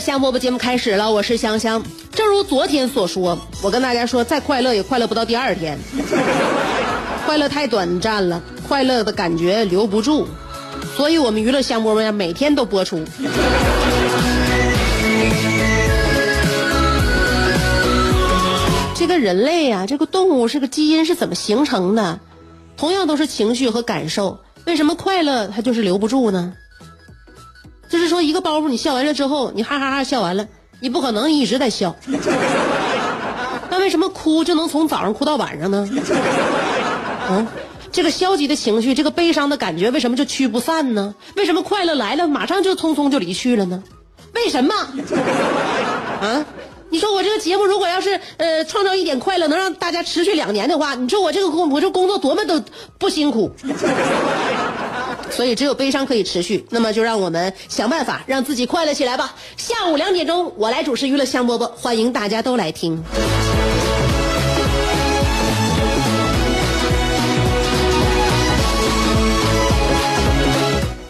香饽饽节目开始了，我是香香。正如昨天所说，我跟大家说，再快乐也快乐不到第二天，快乐太短暂了，快乐的感觉留不住，所以我们娱乐香饽饽呀，每天都播出。这个人类呀、这个动物，这个基因是怎么形成的？同样都是情绪和感受，为什么快乐它就是留不住呢？就是说，一个包袱你笑完了之后，你哈哈哈笑完了，你不可能一直在笑。那为什么哭就能从早上哭到晚上呢？嗯，这个消极的情绪，这个悲伤的感觉，为什么就驱不散呢？为什么快乐来了，马上就匆匆就离去了呢？为什么？啊？你说我这个节目如果要是呃创造一点快乐，能让大家持续两年的话，你说我这个工我这工作多么的不辛苦。所以只有悲伤可以持续，那么就让我们想办法让自己快乐起来吧。下午两点钟，我来主持娱乐香饽饽，欢迎大家都来听。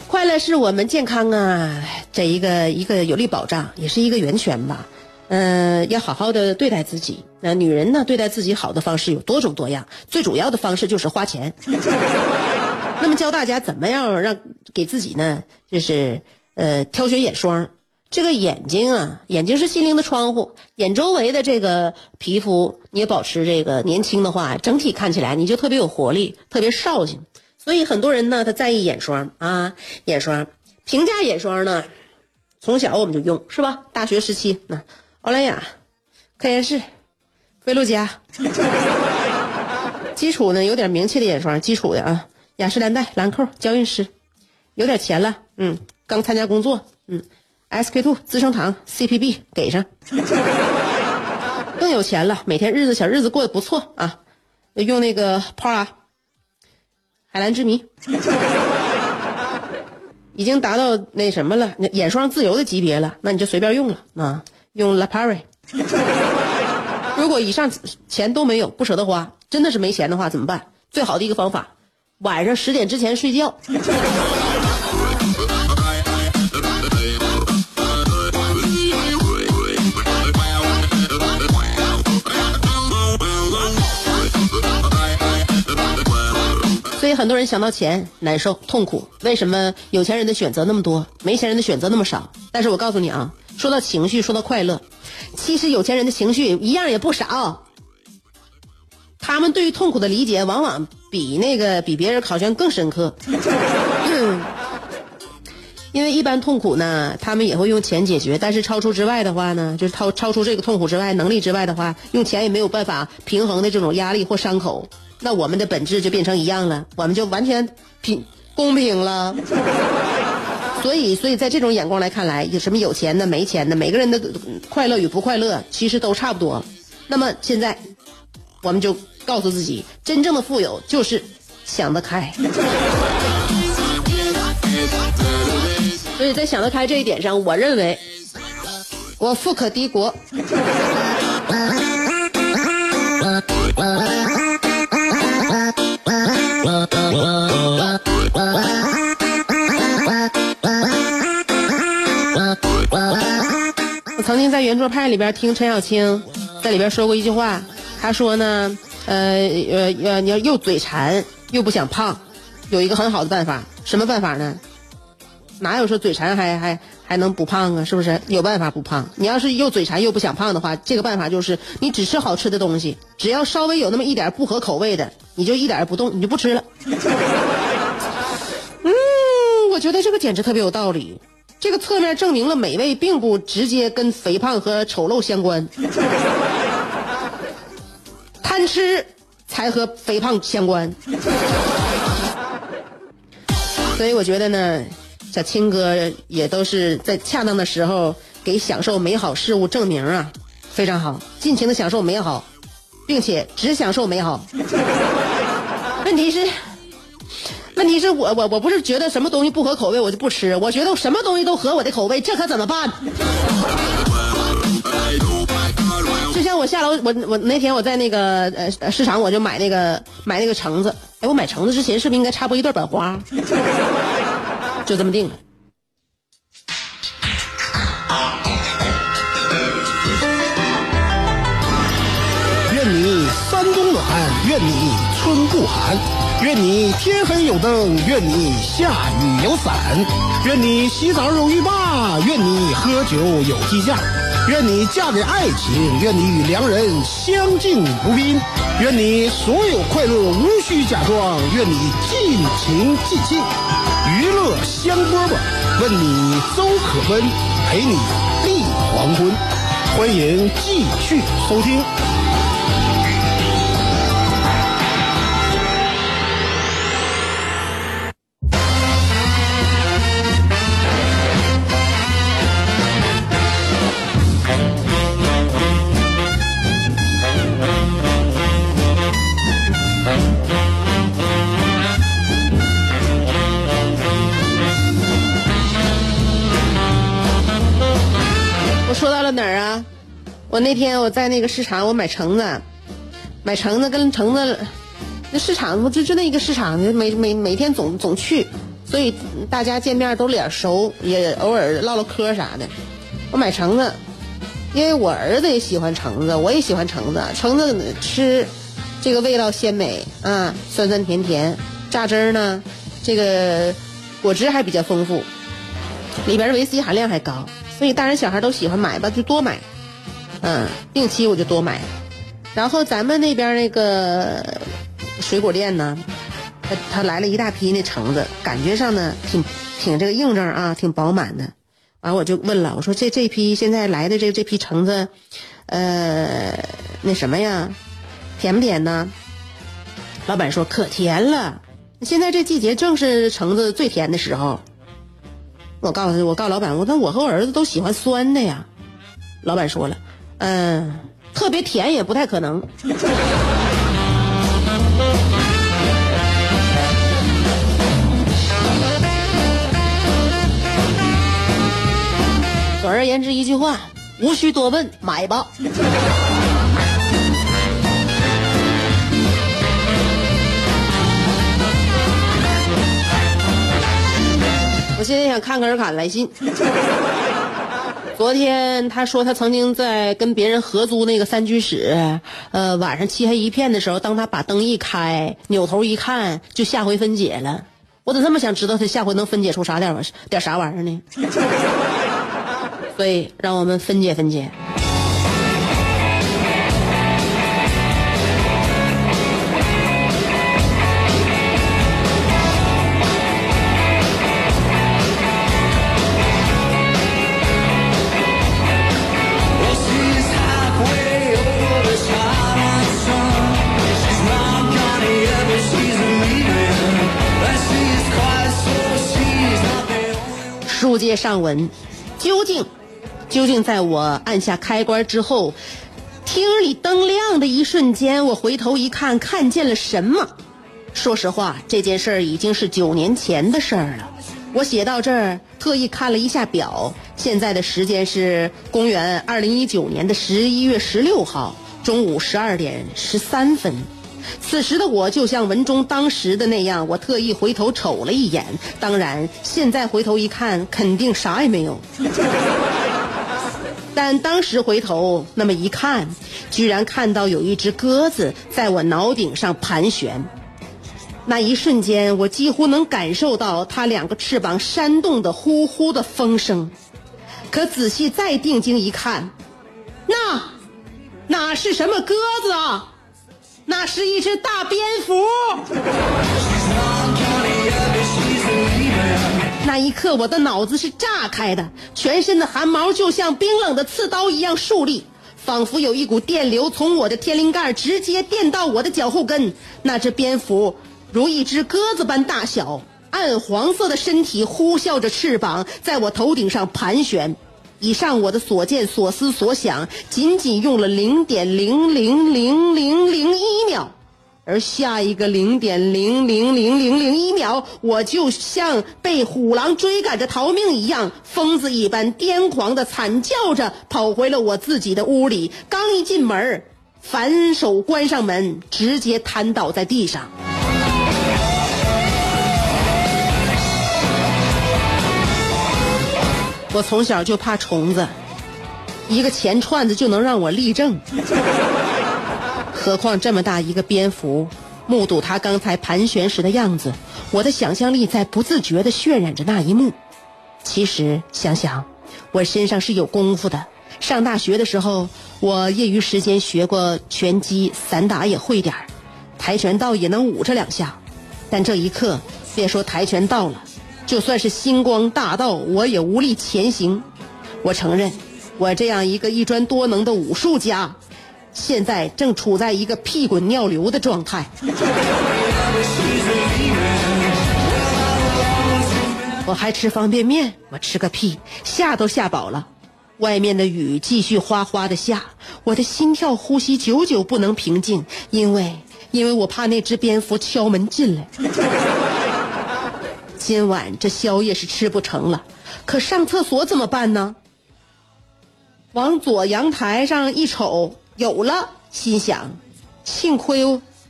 快乐是我们健康啊这一个一个有力保障，也是一个源泉吧。嗯、要好好的对待自己。那女人呢，对待自己好的方式有多种多样，最主要的方式就是花钱。那么教大家怎么样让给自己呢？就是呃挑选眼霜。这个眼睛啊，眼睛是心灵的窗户，眼周围的这个皮肤你也保持这个年轻的话，整体看起来你就特别有活力，特别绍兴。所以很多人呢，他在意眼霜啊，眼霜。平价眼霜呢，从小我们就用是吧？大学时期那欧莱雅、科颜氏、菲露嘉。基础呢有点名气的眼霜，基础的啊，雅诗兰黛、兰蔻、娇韵诗，有点钱了，嗯，刚参加工作，嗯，SK two、资生堂、CPB 给上，更有钱了，每天日子小日子过得不错啊，用那个 PARA 海蓝之谜，已经达到那什么了，眼霜自由的级别了，那你就随便用了啊，用 La Prairie 如果以上钱都没有，不舍得花，真的是没钱的话怎么办？最好的一个方法，晚上十点之前睡觉。所以很多人想到钱难受痛苦，为什么有钱人的选择那么多，没钱人的选择那么少？但是我告诉你啊，说到情绪，说到快乐，其实有钱人的情绪一样也不少。他们对于痛苦的理解，往往比那个比别人好像更深刻。因为一般痛苦呢，他们也会用钱解决，但是超出之外的话呢，就是超超出这个痛苦之外能力之外的话，用钱也没有办法平衡的这种压力或伤口，那我们的本质就变成一样了，我们就完全平公平了。所以，所以在这种眼光来看来，有什么有钱的、没钱的，每个人的快乐与不快乐其实都差不多。那么现在，我们就告诉自己，真正的富有就是想得开。所以在想得开这一点上，我认为我富可敌国。我曾经在圆桌派里边听陈小青在里边说过一句话，他说呢，呃呃呃，你要又嘴馋又不想胖，有一个很好的办法，什么办法呢？哪有说嘴馋还还还能不胖啊？是不是有办法不胖？你要是又嘴馋又不想胖的话，这个办法就是你只吃好吃的东西，只要稍微有那么一点不合口味的，你就一点不动，你就不吃了。嗯，我觉得这个简直特别有道理。这个侧面证明了美味并不直接跟肥胖和丑陋相关，贪吃才和肥胖相关。所以我觉得呢，小青哥也都是在恰当的时候给享受美好事物证明啊，非常好，尽情的享受美好，并且只享受美好。问题是。问题是我我我不是觉得什么东西不合口味我就不吃，我觉得什么东西都合我的口味，这可怎么办？就像我下楼，我我那天我在那个呃市场，我就买那个买那个橙子。哎，我买橙子之前是不是应该插播一段版花？就这么定了。愿你山冬暖，愿你春不寒。愿你天黑有灯，愿你下雨有伞，愿你洗澡有浴霸，愿你喝酒有鸡架，愿你嫁给爱情，愿你与良人相敬如宾，愿你所有快乐无需假装，愿你尽情尽兴，娱乐香饽饽，问你粥可温，陪你立黄昏，欢迎继续收听。我那天我在那个市场，我买橙子，买橙子跟橙子，那市场就就那一个市场，每每每天总总去，所以大家见面都脸熟，也偶尔唠唠嗑啥的。我买橙子，因为我儿子也喜欢橙子，我也喜欢橙子，橙子吃这个味道鲜美啊，酸酸甜甜，榨汁儿呢，这个果汁还比较丰富，里边的维 C 含量还高，所以大人小孩都喜欢买吧，就多买。嗯，定期我就多买，然后咱们那边那个水果店呢，他他来了一大批那橙子，感觉上呢挺挺这个硬正啊，挺饱满的。完我就问了，我说这这批现在来的这这批橙子，呃，那什么呀，甜不甜呢？老板说可甜了，现在这季节正是橙子最甜的时候。我告诉他，我告诉老板，我说我和我儿子都喜欢酸的呀。老板说了。嗯，特别甜也不太可能。总而言之，一句话，无需多问，买吧。我现在想看看尔卡来信。昨天他说他曾经在跟别人合租那个三居室，呃，晚上漆黑一片的时候，当他把灯一开，扭头一看，就下回分解了。我怎么这么想知道他下回能分解出啥点玩点啥玩意儿呢？所以让我们分解分解。接上文，究竟，究竟在我按下开关之后，厅里灯亮的一瞬间，我回头一看，看见了什么？说实话，这件事儿已经是九年前的事儿了。我写到这儿，特意看了一下表，现在的时间是公元二零一九年的十一月十六号中午十二点十三分。此时的我就像文中当时的那样，我特意回头瞅了一眼。当然，现在回头一看，肯定啥也没有。但当时回头那么一看，居然看到有一只鸽子在我脑顶上盘旋。那一瞬间，我几乎能感受到它两个翅膀扇动的呼呼的风声。可仔细再定睛一看，那那是什么鸽子啊？那是一只大蝙蝠。那一刻，我的脑子是炸开的，全身的汗毛就像冰冷的刺刀一样竖立，仿佛有一股电流从我的天灵盖直接电到我的脚后跟。那只蝙蝠如一只鸽子般大小，暗黄色的身体呼啸着翅膀，在我头顶上盘旋。以上我的所见所思所想，仅仅用了零点零零零零零。而下一个零点零零零零零一秒，我就像被虎狼追赶着逃命一样，疯子一般癫狂的惨叫着跑回了我自己的屋里。刚一进门，反手关上门，直接瘫倒在地上。我从小就怕虫子，一个钱串子就能让我立正。何况这么大一个蝙蝠，目睹它刚才盘旋时的样子，我的想象力在不自觉地渲染着那一幕。其实想想，我身上是有功夫的。上大学的时候，我业余时间学过拳击、散打也会点儿，跆拳道也能舞这两下。但这一刻，别说跆拳道了，就算是星光大道，我也无力前行。我承认，我这样一个一专多能的武术家。现在正处在一个屁滚尿流的状态。我还吃方便面，我吃个屁，吓都吓饱了。外面的雨继续哗哗的下，我的心跳、呼吸久久不能平静，因为因为我怕那只蝙蝠敲门进来。今晚这宵夜是吃不成了，可上厕所怎么办呢？往左阳台上一瞅。有了，心想，幸亏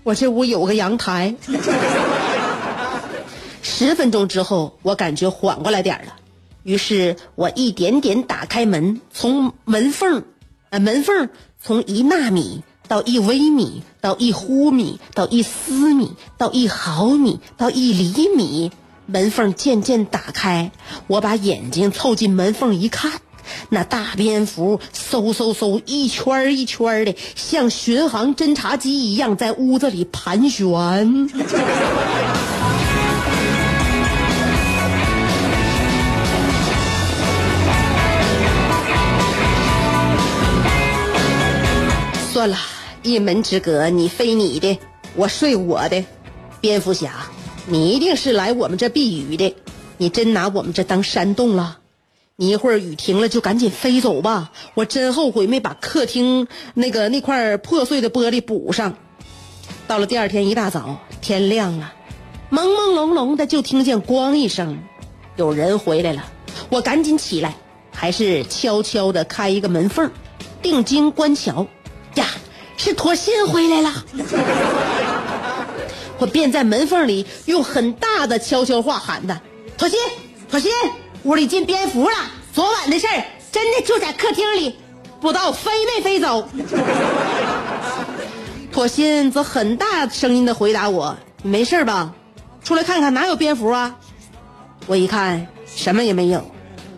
我这屋有个阳台。十分钟之后，我感觉缓过来点了，于是我一点点打开门，从门缝，呃，门缝从一纳米到一微米，到一忽米，到一丝米，到一毫米，到一厘米，门缝渐渐打开，我把眼睛凑近门缝一看。那大蝙蝠嗖嗖嗖一圈一圈的，像巡航侦察机一样在屋子里盘旋。算了，一门之隔，你飞你的，我睡我的。蝙蝠侠，你一定是来我们这避雨的，你真拿我们这当山洞了？你一会儿雨停了就赶紧飞走吧，我真后悔没把客厅那个那块破碎的玻璃补上。到了第二天一大早，天亮了，朦朦胧胧的就听见咣一声，有人回来了。我赶紧起来，还是悄悄的开一个门缝，定睛观瞧，呀，是妥信回来了。我便在门缝里用很大的悄悄话喊他：“妥信，妥信。”屋里进蝙蝠了，昨晚的事儿真的就在客厅里，不知道飞没飞走。妥心则很大声音的回答我：“你没事吧？出来看看，哪有蝙蝠啊？”我一看什么也没有，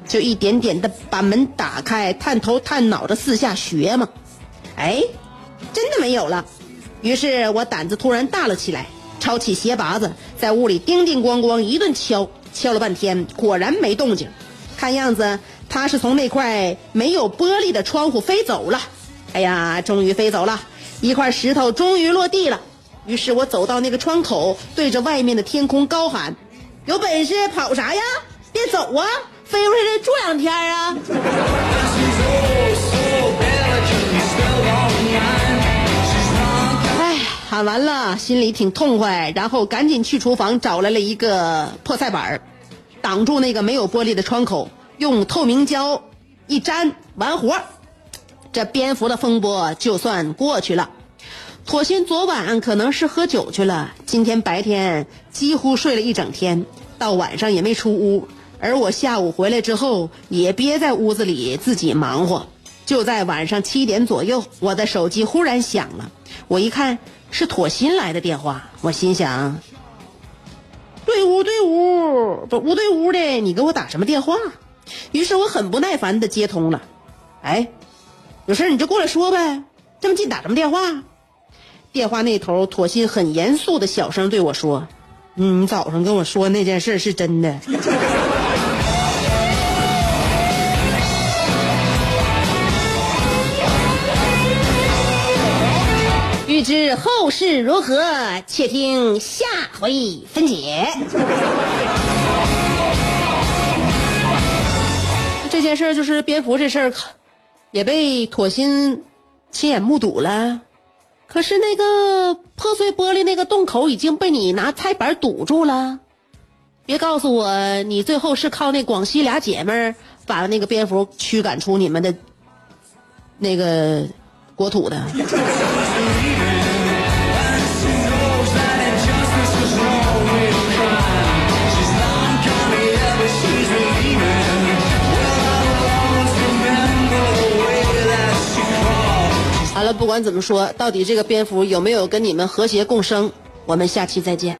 就一点点的把门打开，探头探脑的四下学嘛。哎，真的没有了。于是我胆子突然大了起来，抄起鞋拔子，在屋里叮叮咣咣一顿敲。敲了半天，果然没动静。看样子他是从那块没有玻璃的窗户飞走了。哎呀，终于飞走了，一块石头终于落地了。于是我走到那个窗口，对着外面的天空高喊：“有本事跑啥呀？别走啊！飞回来住两天啊！”喊完了，心里挺痛快，然后赶紧去厨房找来了一个破菜板挡住那个没有玻璃的窗口，用透明胶一粘，完活这蝙蝠的风波就算过去了。妥心昨晚可能是喝酒去了，今天白天几乎睡了一整天，到晚上也没出屋。而我下午回来之后，也憋在屋子里自己忙活。就在晚上七点左右，我的手机忽然响了，我一看是妥心来的电话，我心想。对屋对屋不屋对屋的，你给我打什么电话？于是我很不耐烦的接通了，哎，有事你就过来说呗，这么近打什么电话？电话那头妥心很严肃的小声对我说：“嗯，你早上跟我说那件事是真的。”知后事如何，且听下回分解。这件事就是蝙蝠这事儿，也被妥心亲眼目睹了。可是那个破碎玻璃那个洞口已经被你拿菜板堵住了。别告诉我，你最后是靠那广西俩姐们儿把那个蝙蝠驱赶出你们的那个国土的。不管怎么说，到底这个蝙蝠有没有跟你们和谐共生？我们下期再见。